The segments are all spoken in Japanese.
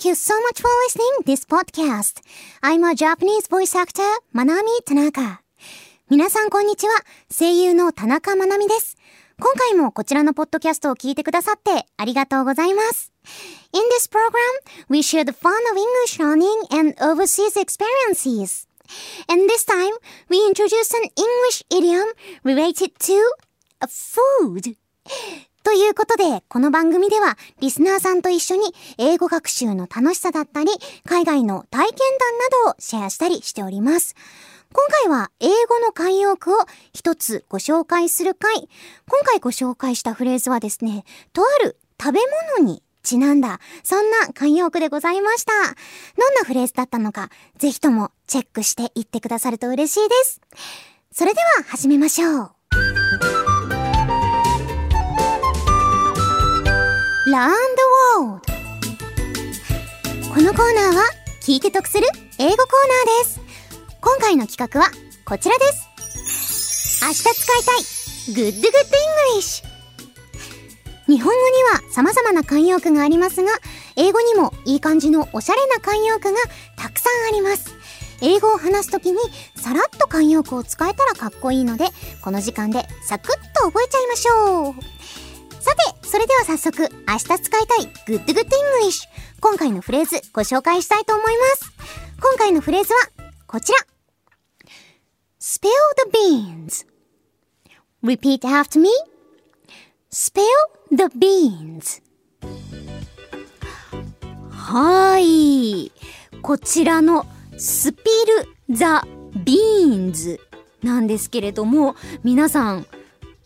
Thank you so much for listening this podcast. I'm a Japanese voice actor, Manami Tanaka. 皆さんこんにちは。声優の田中まなみです。今回もこちらのポッドキャストを聞いてくださってありがとうございます。In this program, we share the fun of English learning and overseas experiences. And this time, we introduce an English idiom related to a food. ということで、この番組では、リスナーさんと一緒に英語学習の楽しさだったり、海外の体験談などをシェアしたりしております。今回は英語の慣用句を一つご紹介する回。今回ご紹介したフレーズはですね、とある食べ物にちなんだ、そんな慣用句でございました。どんなフレーズだったのか、ぜひともチェックしていってくださると嬉しいです。それでは始めましょう。Learn the World このコーナーは聞いて得する英語コーナーです。今回の企画はこちらです。明日使いたい Good Good English 日本語には様々な慣用句がありますが英語にもいい感じのおしゃれな慣用句がたくさんあります。英語を話すときにさらっと慣用句を使えたらかっこいいのでこの時間でサクッと覚えちゃいましょう。さて、それでは早速、明日使いたい Good Good English。今回のフレーズご紹介したいと思います。今回のフレーズは、こちら。Spill the beans. Repeat after me. Spill the beans. はい。こちらのスピルザビーンズなんですけれども、皆さん、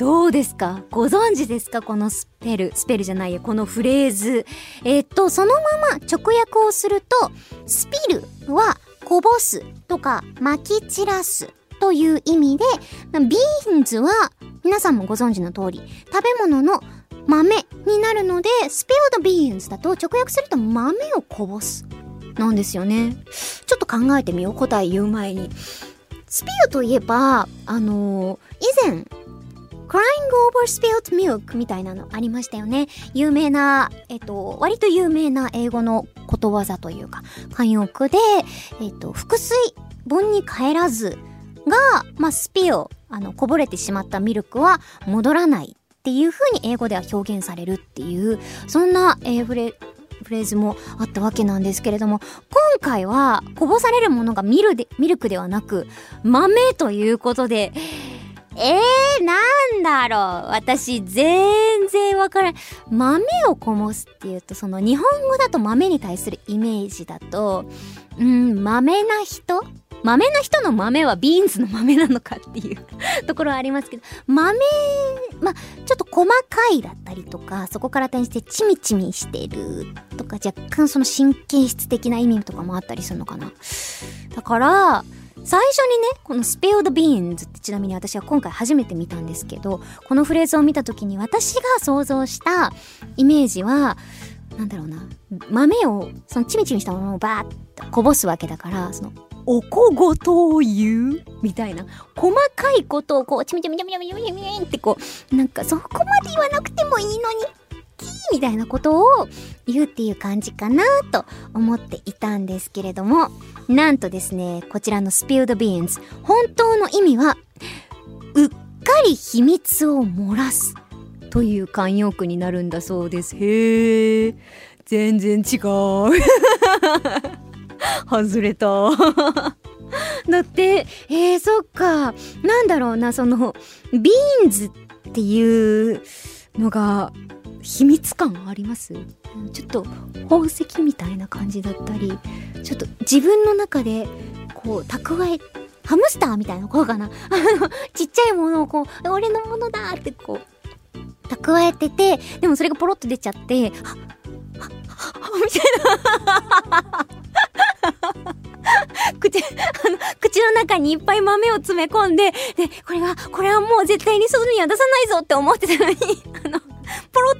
どうですか？ご存知ですか？このスペル、スペルじゃないよ、このフレーズ。えっと、そのまま直訳をすると、スピルはこぼすとか撒き散らすという意味で、ビーンズは皆さんもご存知の通り、食べ物の豆になるので、スペルドビーンズだと直訳すると豆をこぼす。なんですよね。ちょっと考えてみよう。答え言う前に。スピルといえば、あのー、以前、crying over spilled milk みたいなのありましたよね。有名な、えっと、割と有名な英語のことわざというか、慣用句で、えっと、腹水、盆に帰らずが、まあ、スピオ、あの、こぼれてしまったミルクは戻らないっていう風に英語では表現されるっていう、そんな、えー、フレ、フレーズもあったわけなんですけれども、今回はこぼされるものがミルで、ミルクではなく、豆ということで、えー、だろう。私、全然わからない。豆をこぼすっていうと、その日本語だと豆に対するイメージだと、うん、豆な人？豆な人の豆はビーンズの豆なのかっていうところはありますけど、豆、まあ、ちょっと細かいだったりとか、そこから転じてチミチミしてるとか、若干その神経質的な意味とかもあったりするのかな。だから、最初にねこの spilled beans ってちなみに私は今回初めて見たんですけどこのフレーズを見た時に私が想像したイメージはなんだろうな豆をそのチミチミしたものをバーッとこぼすわけだからそのおこごとを言うみたいな細かいことをこうチミチミチミチミチミチミってこうなんかそこまで言わなくてもいいのにみたいなことを言うっていう感じかなと思っていたんですけれども、なんとですね、こちらの spilled beans、本当の意味は、うっかり秘密を漏らすという慣用句になるんだそうです。へえ、全然違う。外れた。だって、えー、そっか。なんだろうな、その、ビーンズっていうのが秘密感あります？ちょっと宝石みたいな感じだったりちょっと自分の中でこう蓄えハムスターみたいなこうかな？あのちっちゃいものをこう俺のものだってこう蓄えててでもそれがポロッと出ちゃってはっはっはみたいな。口、あの、口の中にいっぱい豆を詰め込んで、で、これは、これはもう絶対に外には出さないぞって思ってたのに、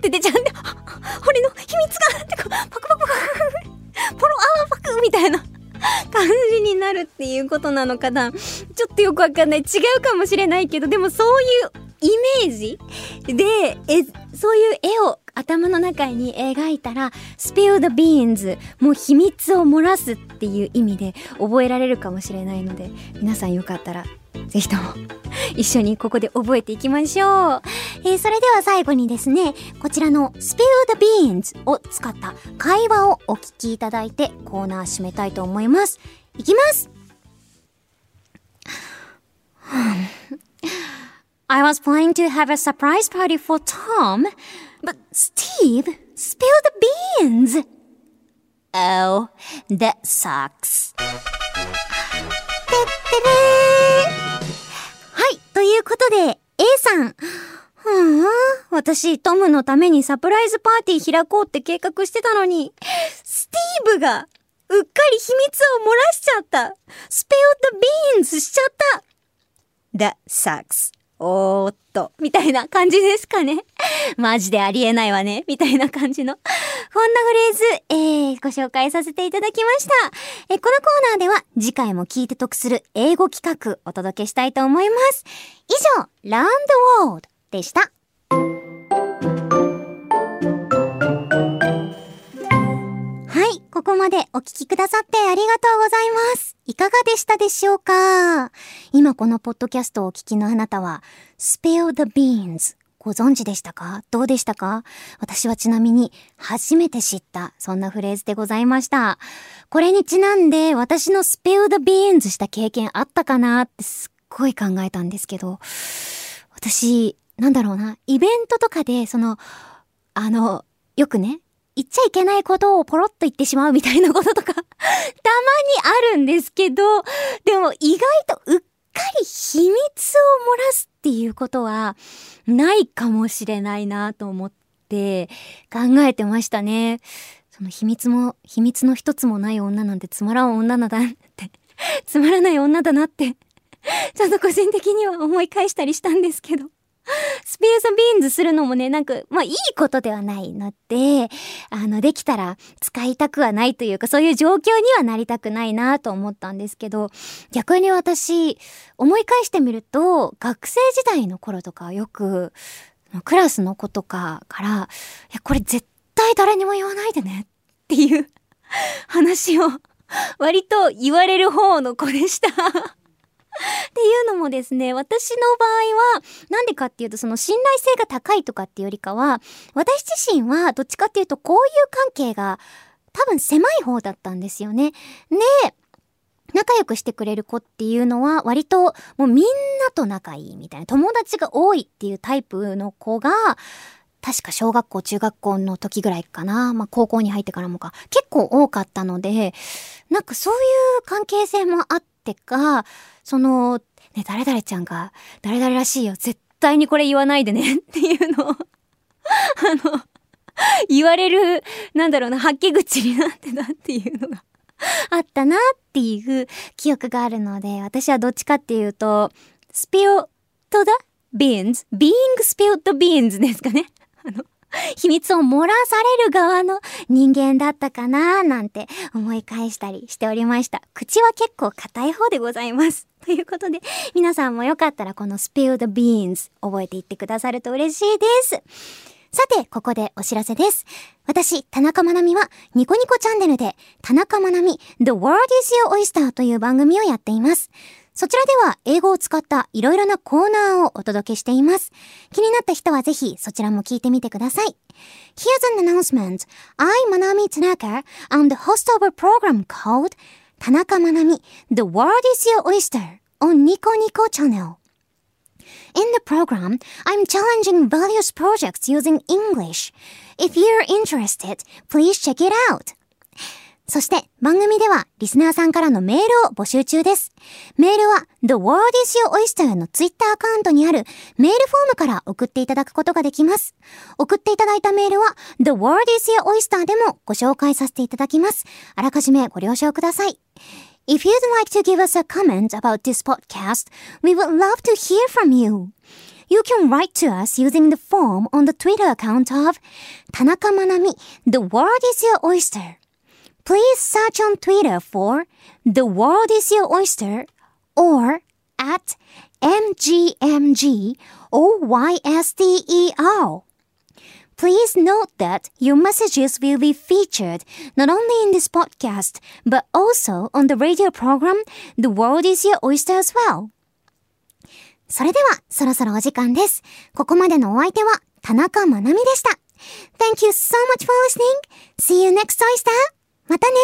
って出ちゃうんで、俺の秘密がってこう、パクパクパク、ポロあーパクみたいな感じになるっていうことなのかな。ちょっとよくわかんない。違うかもしれないけど、でもそういうイメージで、え、そういう絵を頭の中に描いたら spill the beans もう秘密を漏らすっていう意味で覚えられるかもしれないので皆さんよかったらぜひとも一緒にここで覚えていきましょう。えー、それでは最後にですね、こちらの Spill the Beans を使った会話をお聞きいただいてコーナー締めたいと思います。いきます I was planning to have a surprise party for Tom, but Steve spilled the beans. Oh, that sucks. はい、ということで、A さん。はあ、私、トムのためにサプライズパーティー開こうって計画してたのに、スティーブが、うっかり秘密を漏らしちゃった。スペオットビーンズしちゃった。That sucks. おーっと、みたいな感じですかね。マジでありえないわね、みたいな感じの。こんなフレーズ、えー、ご紹介させていただきました。えこのコーナーでは次回も聞いて得する英語企画お届けしたいと思います。以上、ランドウォードでした。ここまでお聞きくださってありがとうございます。いかがでしたでしょうか？今このポッドキャストをお聞きのあなたは、spill the beans ご存知でしたか？どうでしたか？私はちなみに初めて知ったそんなフレーズでございました。これにちなんで私の spill the beans した経験あったかなってすっごい考えたんですけど、私、なんだろうな、イベントとかでその、あの、よくね、言っちゃいけないことをポロッと言ってしまうみたいなこととか たまにあるんですけど、でも意外とうっかり秘密を漏らすっていうことはないかもしれないなと思って考えてましたね。その秘密も、秘密の一つもない女なんてつまらん女なんだってつまらない女だなってちょっと個人的には思い返したりしたんですけどスピースビーンズするのもね、なんか、まあいいことではないので、あの、できたら使いたくはないというか、そういう状況にはなりたくないなと思ったんですけど、逆に私、思い返してみると、学生時代の頃とかよく、クラスの子とかから、いや、これ絶対誰にも言わないでねっていう話を割と言われる方の子でした。っていうのもですね、私の場合は、なんでかっていうと、その信頼性が高いとかっていうよりかは、私自身はどっちかっていうと、こういう関係が多分狭い方だったんですよね。で、仲良くしてくれる子っていうのは割ともうみんなと仲いいみたいな友達が多いっていうタイプの子が確か小学校中学校の時ぐらいかなまあ高校に入ってからもか結構多かったのでなんかそういう関係性もあってかその、ね、誰々ちゃんが、誰々らしいよ、絶対にこれ言わないでね っていうのをあの、言われる、なんだろうな、はっけ口になってたっていうのがあったなっていう記憶があるので、私はどっちかっていうと、spill to the beans, being spilled the beans ですかね。あの、秘密を漏らされる側の人間だったかななんて思い返したりしておりました。口は結構硬い方でございます。ということで、皆さんもよかったらこの spill the beans 覚えていってくださると嬉しいです。さて、ここでお知らせです。私、田中まなみは、ニコニコチャンネルで、田中まなみ The World is Your Oyster という番組をやっています。そちらでは英語を使ったいろいろなコーナーをお届けしています。気になった人はぜひそちらも聞いてみてください。Here's an announcement. I, Manami Tanaka, am the host of a program called 田中まなみ The World is Your Oyster on Nico Nico channel. In the program, I'm challenging various projects using English. If you're interested, please check it out. そして番組ではリスナーさんからのメールを募集中です。メールは The World is Your Oyster のツイッターアカウントにあるメールフォームから送っていただくことができます。送っていただいたメールは The World is Your Oyster でもご紹介させていただきます。あらかじめご了承ください。If you'd like to give us a comment about this podcast, we would love to hear from you. You can write to us using the form on the Twitter account of 田中まなみ The World is Your Oyster. Please search on Twitter for The World is Your Oyster or at MGMG OYSTER. Please note that your messages will be featured not only in this podcast, but also on the radio program The World is Your Oyster as well. それでは、そろそろお時間です。ここまでのお相手は、田中まなみでした。Thank you so much for listening. See you next oyster. またね